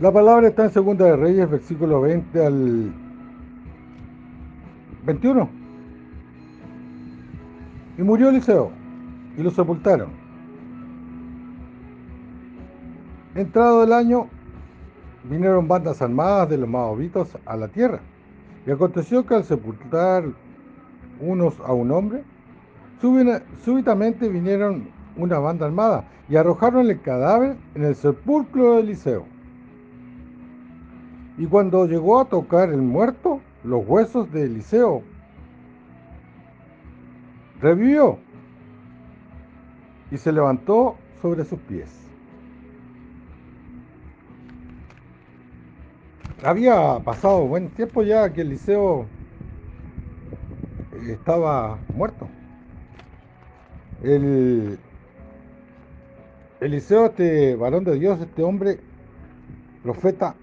La palabra está en Segunda de Reyes, versículo 20 al 21. Y murió Eliseo, y lo sepultaron. Entrado el año, vinieron bandas armadas de los Maobitos a la tierra. Y aconteció que al sepultar unos a un hombre, súbitamente vinieron una banda armada y arrojaron el cadáver en el sepulcro de Eliseo. Y cuando llegó a tocar el muerto, los huesos de Eliseo, revivió y se levantó sobre sus pies. Había pasado buen tiempo ya que Eliseo estaba muerto. El Eliseo, este varón de Dios, este hombre, profeta,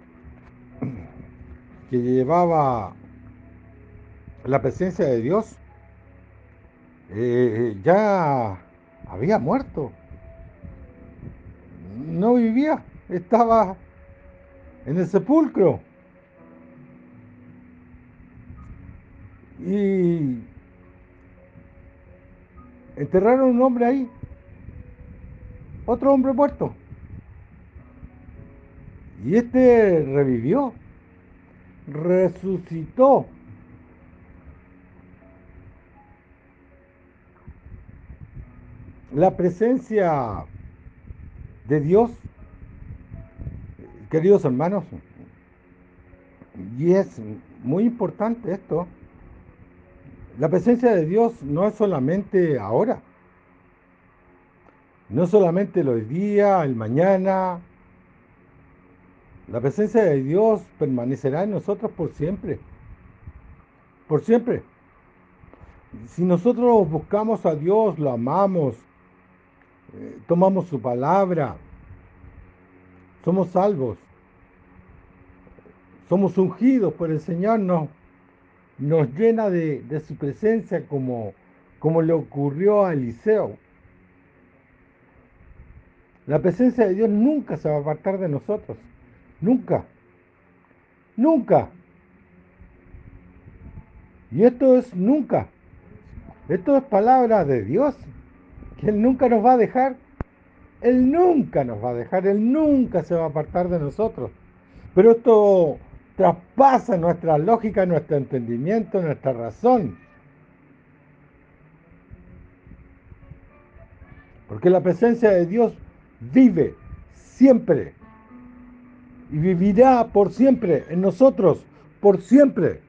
que llevaba la presencia de Dios, eh, ya había muerto. No vivía, estaba en el sepulcro. Y enterraron un hombre ahí, otro hombre muerto. Y este revivió resucitó. La presencia de Dios, queridos hermanos, y es muy importante esto, la presencia de Dios no es solamente ahora, no solamente el hoy día, el mañana, la presencia de Dios permanecerá en nosotros por siempre. Por siempre. Si nosotros buscamos a Dios, lo amamos, eh, tomamos su palabra, somos salvos, somos ungidos por el Señor, nos, nos llena de, de su presencia como, como le ocurrió a Eliseo. La presencia de Dios nunca se va a apartar de nosotros. Nunca. Nunca. Y esto es nunca. Esto es palabra de Dios. Que Él nunca nos va a dejar. Él nunca nos va a dejar. Él nunca se va a apartar de nosotros. Pero esto traspasa nuestra lógica, nuestro entendimiento, nuestra razón. Porque la presencia de Dios vive siempre y vivirá por siempre en nosotros, por siempre.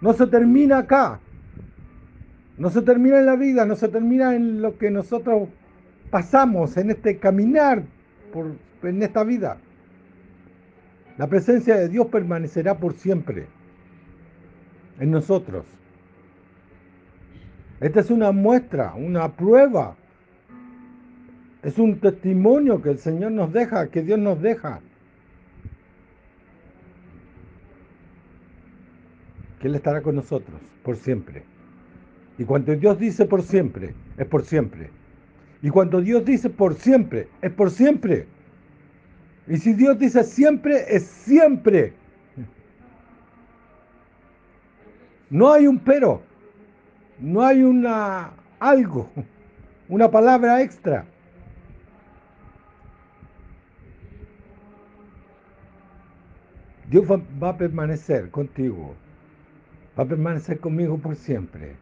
No se termina acá, no se termina en la vida, no se termina en lo que nosotros pasamos, en este caminar por, en esta vida. La presencia de Dios permanecerá por siempre en nosotros. Esta es una muestra, una prueba. Es un testimonio que el Señor nos deja, que Dios nos deja que Él estará con nosotros por siempre. Y cuando Dios dice por siempre, es por siempre. Y cuando Dios dice por siempre, es por siempre. Y si Dios dice siempre, es siempre. No hay un pero. No hay una algo, una palabra extra. Dios va a permanecer contigo a permanecer conmigo por siempre.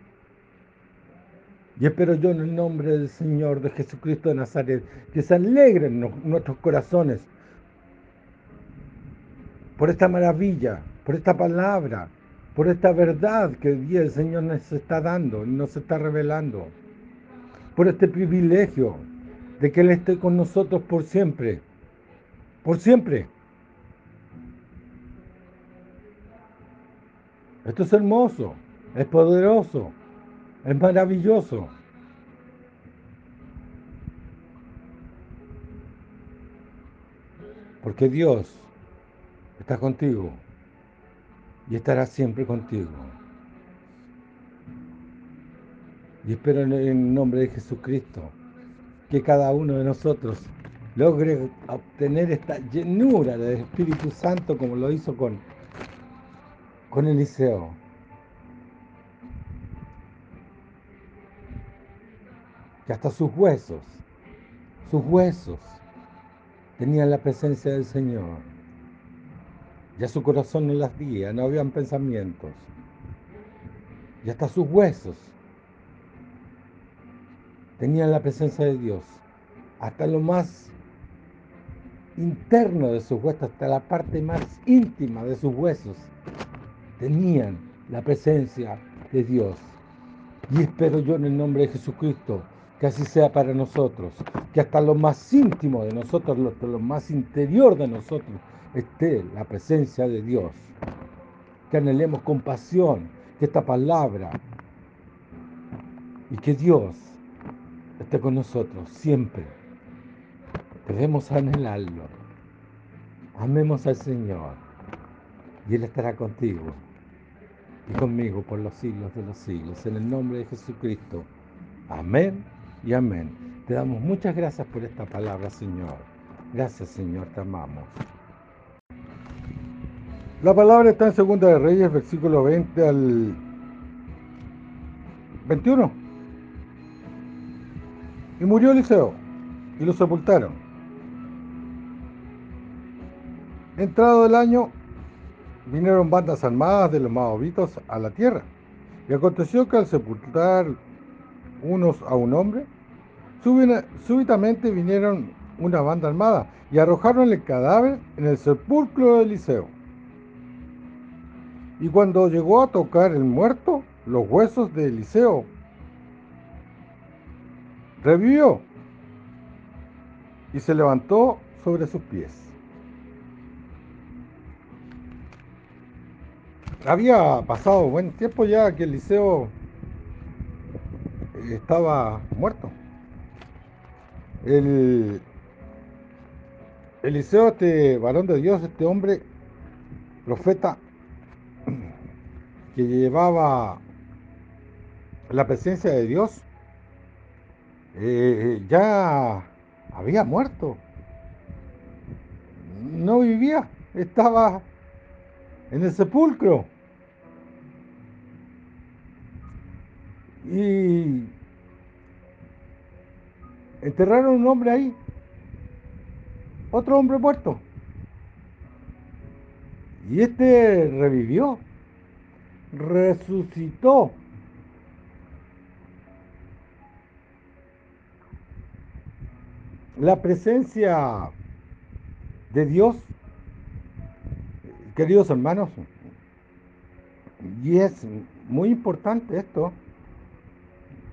Y espero yo en el nombre del Señor de Jesucristo de Nazaret que se alegren nuestros corazones por esta maravilla, por esta palabra, por esta verdad que el Señor nos está dando y nos está revelando, por este privilegio de que Él esté con nosotros por siempre, por siempre. Esto es hermoso, es poderoso, es maravilloso. Porque Dios está contigo y estará siempre contigo. Y espero en el nombre de Jesucristo que cada uno de nosotros logre obtener esta llenura del Espíritu Santo como lo hizo con, con Eliseo. Que hasta sus huesos, sus huesos tenían la presencia del Señor. Ya su corazón no las día, no habían pensamientos. Y hasta sus huesos tenían la presencia de Dios. Hasta lo más interno de sus huesos, hasta la parte más íntima de sus huesos, tenían la presencia de Dios. Y espero yo en el nombre de Jesucristo que así sea para nosotros, que hasta lo más íntimo de nosotros, lo más interior de nosotros, esté la presencia de Dios. Que anhelemos con pasión que esta palabra y que Dios esté con nosotros siempre. Debemos anhelarlo. Amemos al Señor y Él estará contigo y conmigo por los siglos de los siglos. En el nombre de Jesucristo. Amén y amén. Te damos muchas gracias por esta palabra, Señor. Gracias, Señor, te amamos. La palabra está en Segunda de Reyes, versículo 20 al 21. Y murió Eliseo, y lo sepultaron. Entrado el año, vinieron bandas armadas de los maobitos a la tierra. Y aconteció que al sepultar unos a un hombre, súbitamente vinieron una banda armada y arrojaron el cadáver en el sepulcro de Eliseo. Y cuando llegó a tocar el muerto, los huesos de Eliseo, revivió y se levantó sobre sus pies. Había pasado buen tiempo ya que Eliseo estaba muerto. El Eliseo, este varón de Dios, este hombre, profeta, que llevaba la presencia de Dios, eh, ya había muerto. No vivía, estaba en el sepulcro. Y enterraron un hombre ahí, otro hombre muerto. Y este revivió, resucitó. La presencia de Dios, queridos hermanos, y es muy importante esto,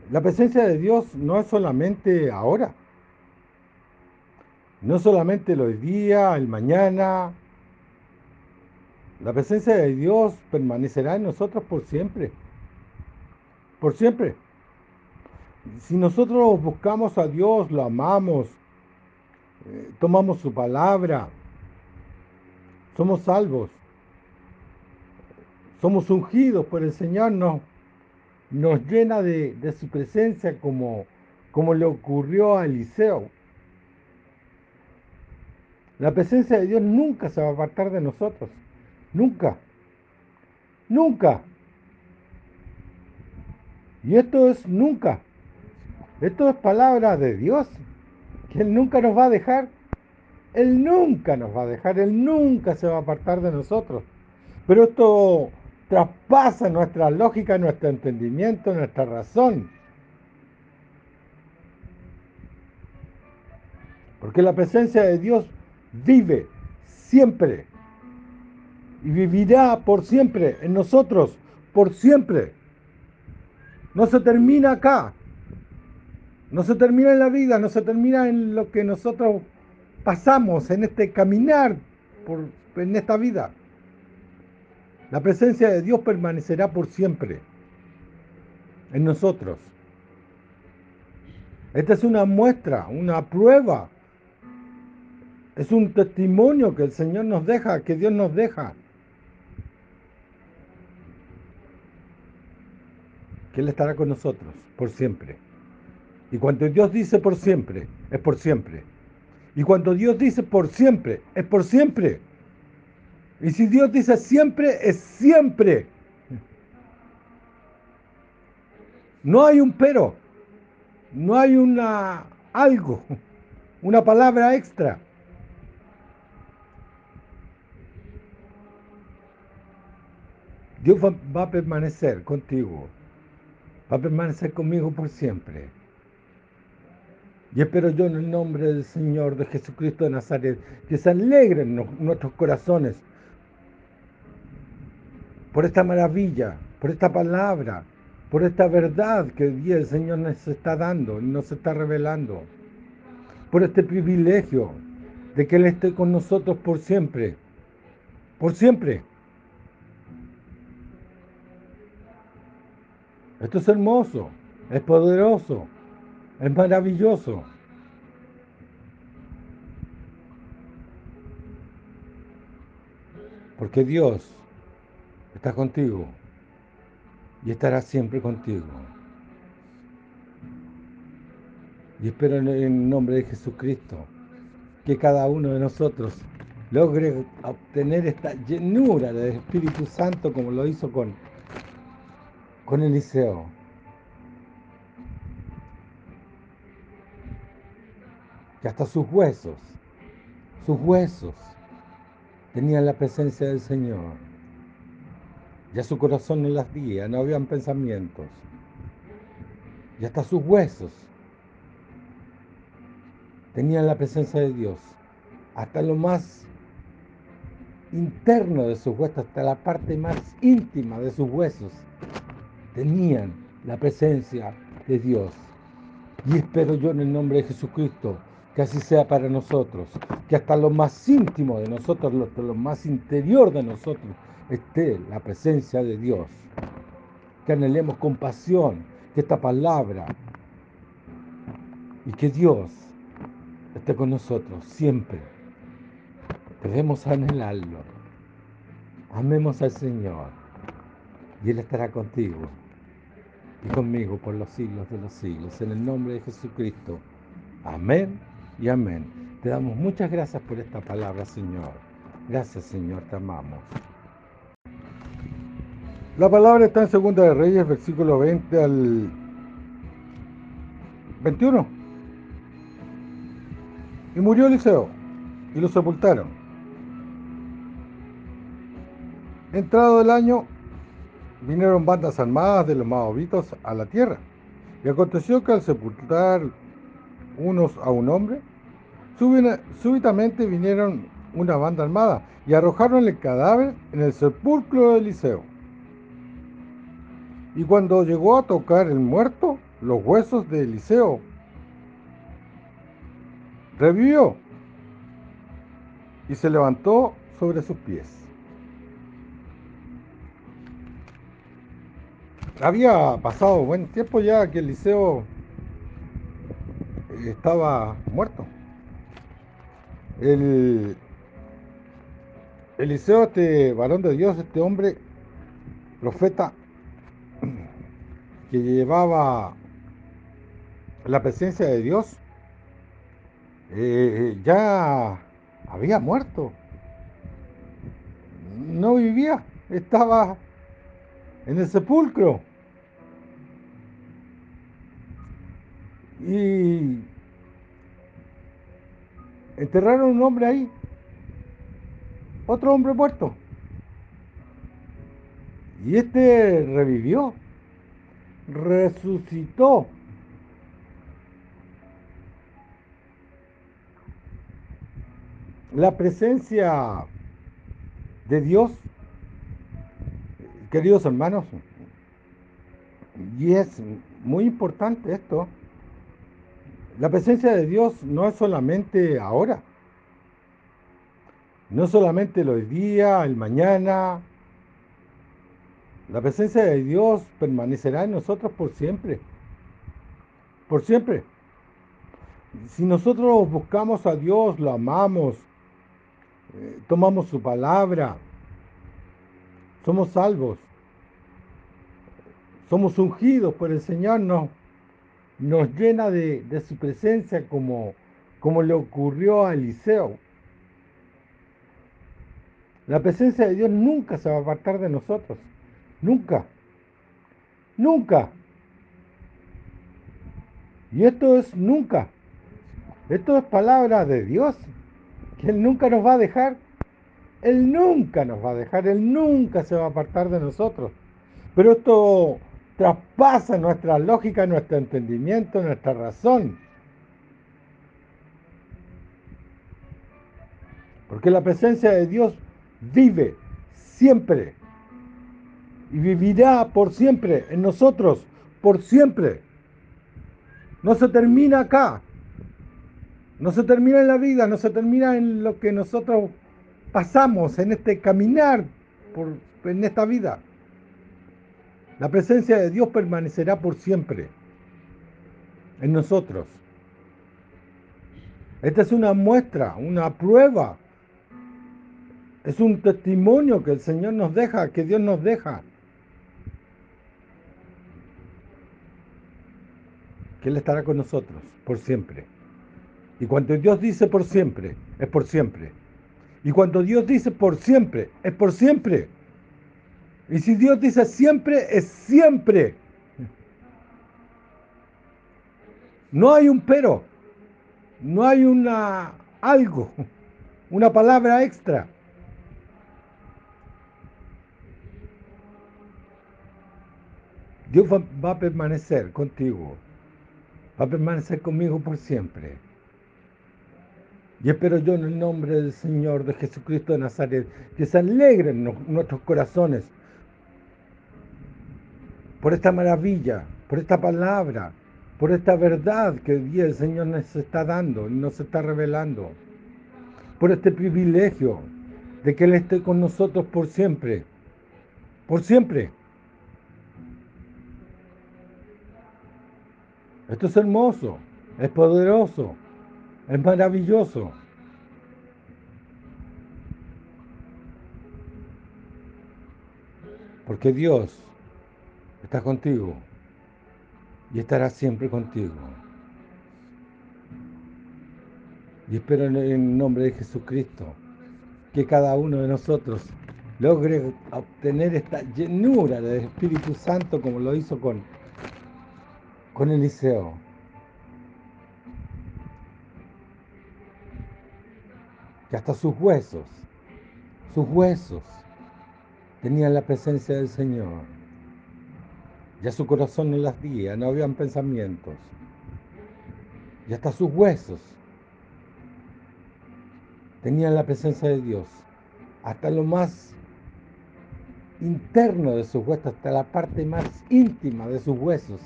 la presencia de Dios no es solamente ahora, no solamente el hoy día, el mañana. La presencia de Dios permanecerá en nosotros por siempre. Por siempre. Si nosotros buscamos a Dios, lo amamos, eh, tomamos su palabra, somos salvos, somos ungidos por el Señor, no, nos llena de, su presencia como, como le ocurrió a Eliseo. La presencia de Dios nunca se va a apartar de nosotros. Nunca. Nunca. Y esto es nunca. Esto es palabra de Dios. Que Él nunca nos va a dejar. Él nunca nos va a dejar. Él nunca se va a apartar de nosotros. Pero esto traspasa nuestra lógica, nuestro entendimiento, nuestra razón. Porque la presencia de Dios vive siempre y vivirá por siempre en nosotros, por siempre. No se termina acá, no se termina en la vida, no se termina en lo que nosotros pasamos, en este caminar por, en esta vida. La presencia de Dios permanecerá por siempre en nosotros. Esta es una muestra, una prueba. Es un testimonio que el Señor nos deja, que Dios nos deja. Que Él estará con nosotros por siempre. Y cuando Dios dice por siempre, es por siempre. Y cuando Dios dice por siempre, es por siempre. Y si Dios dice siempre, es siempre. No hay un pero. No hay una algo, una palabra extra. Dios va, a permanecer contigo, va a permanecer conmigo por siempre. Y espero yo en el nombre del Señor de Jesucristo de Nazaret que se alegren nuestros corazones por esta maravilla, por esta palabra, por esta verdad que hoy el Señor nos está dando y nos está revelando, por este privilegio de que Él esté con nosotros por siempre, por siempre. Esto es hermoso, es poderoso, es maravilloso. Porque Dios está contigo y estará siempre contigo. Y espero en el nombre de Jesucristo que cada uno de nosotros logre obtener esta llenura del Espíritu Santo como lo hizo con con Eliseo. Que hasta sus huesos, sus huesos, tenían la presencia del Señor. Ya su corazón no las día, no habían pensamientos. Y hasta sus huesos tenían la presencia de Dios. Hasta lo más interno de sus huesos, hasta la parte más íntima de sus huesos, tenían la presencia de Dios. Y espero yo en el nombre de Jesucristo que así sea para nosotros, que hasta lo más íntimo de nosotros, hasta lo más interior de nosotros, esté la presencia de Dios. Que anhelemos con pasión que esta palabra y que Dios esté con nosotros siempre. Debemos anhelarlo. Amemos al Señor y Él estará contigo y conmigo por los siglos de los siglos. En el nombre de Jesucristo. Amén y amén. Te damos muchas gracias por esta palabra, Señor. Gracias, Señor, te amamos. La palabra está en Segunda de Reyes, versículo 20 al 21. Y murió Eliseo, y lo sepultaron. Entrado el año, vinieron bandas armadas de los maobitos a la tierra. Y aconteció que al sepultar unos a un hombre, súbitamente vinieron una banda armada y arrojaron el cadáver en el sepulcro de Eliseo. Y cuando llegó a tocar el muerto, los huesos de Eliseo, revivió y se levantó sobre sus pies. había pasado buen tiempo ya que Eliseo estaba muerto. El Eliseo, este varón de Dios, este hombre profeta que llevaba la presencia de Dios, eh, ya había muerto. No vivía, estaba en el sepulcro. Y enterraron un hombre ahí, otro hombre muerto. Y este revivió, resucitó. La presencia de Dios, queridos hermanos, y es muy importante esto, la presencia de Dios no es solamente ahora, no solamente el hoy día, el mañana. La presencia de Dios permanecerá en nosotros por siempre. Por siempre. Si nosotros buscamos a Dios, lo amamos, eh, tomamos su palabra, somos salvos, somos ungidos por el Señor, no nos llena de, su presencia como, como le ocurrió a Eliseo. La presencia de Dios nunca se va a apartar de nosotros. Nunca. Nunca. Y esto es nunca. Esto es palabra de Dios. Que Él nunca nos va a dejar. Él nunca nos va a dejar. Él nunca se va a apartar de nosotros. Pero esto traspasa nuestra lógica, nuestro entendimiento, nuestra razón. Porque la presencia de Dios vive siempre y vivirá por siempre en nosotros, por siempre. No se termina acá, no se termina en la vida, no se termina en lo que nosotros pasamos, en este caminar por, en esta vida. La presencia de Dios permanecerá por siempre en nosotros. Esta es una muestra, una prueba. Es un testimonio que el Señor nos deja, que Dios nos deja. Que Él estará con nosotros por siempre. Y cuando Dios dice por siempre, es por siempre. Y cuando Dios dice por siempre, es por siempre. Y si Dios dice siempre, es siempre. No hay un pero. No hay una algo, una palabra extra. Dios va, a permanecer contigo, a permanecer conmigo por siempre. Y espero yo en el nombre del Señor de Jesucristo de Nazaret que se alegren nuestros corazones por esta maravilla, por esta palabra, por esta verdad que hoy día el Señor nos está dando y nos está revelando, por este privilegio de que Él esté con nosotros por siempre, por siempre. Esto es hermoso, es poderoso, es maravilloso. Porque Dios está contigo y estará siempre contigo. Y espero en el nombre de Jesucristo que cada uno de nosotros logre obtener esta llenura del Espíritu Santo como lo hizo con, con Eliseo. Que hasta sus huesos, sus huesos, tenían la presencia del Señor. Ya su corazón no las latía, no habían pensamientos. Y hasta sus huesos tenían la presencia de Dios. Hasta lo más interno de sus huesos, hasta la parte más íntima de sus huesos,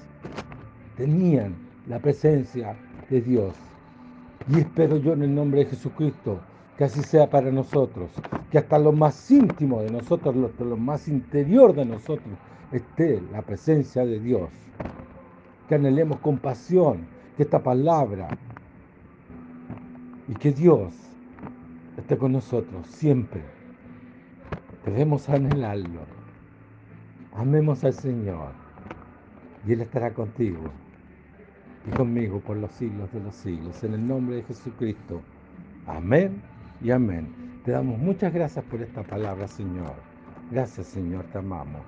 tenían la presencia de Dios. Y espero yo en el nombre de Jesucristo que así sea para nosotros, que hasta lo más íntimo de nosotros, lo más interior de nosotros, esté la presencia de Dios. Que anhelemos con pasión que esta palabra y que Dios esté con nosotros siempre. Debemos anhelarlo. Amemos al Señor y Él estará contigo y conmigo por los siglos de los siglos. En el nombre de Jesucristo. Amén y amén. Te damos muchas gracias por esta palabra, Señor. Gracias, Señor, te amamos.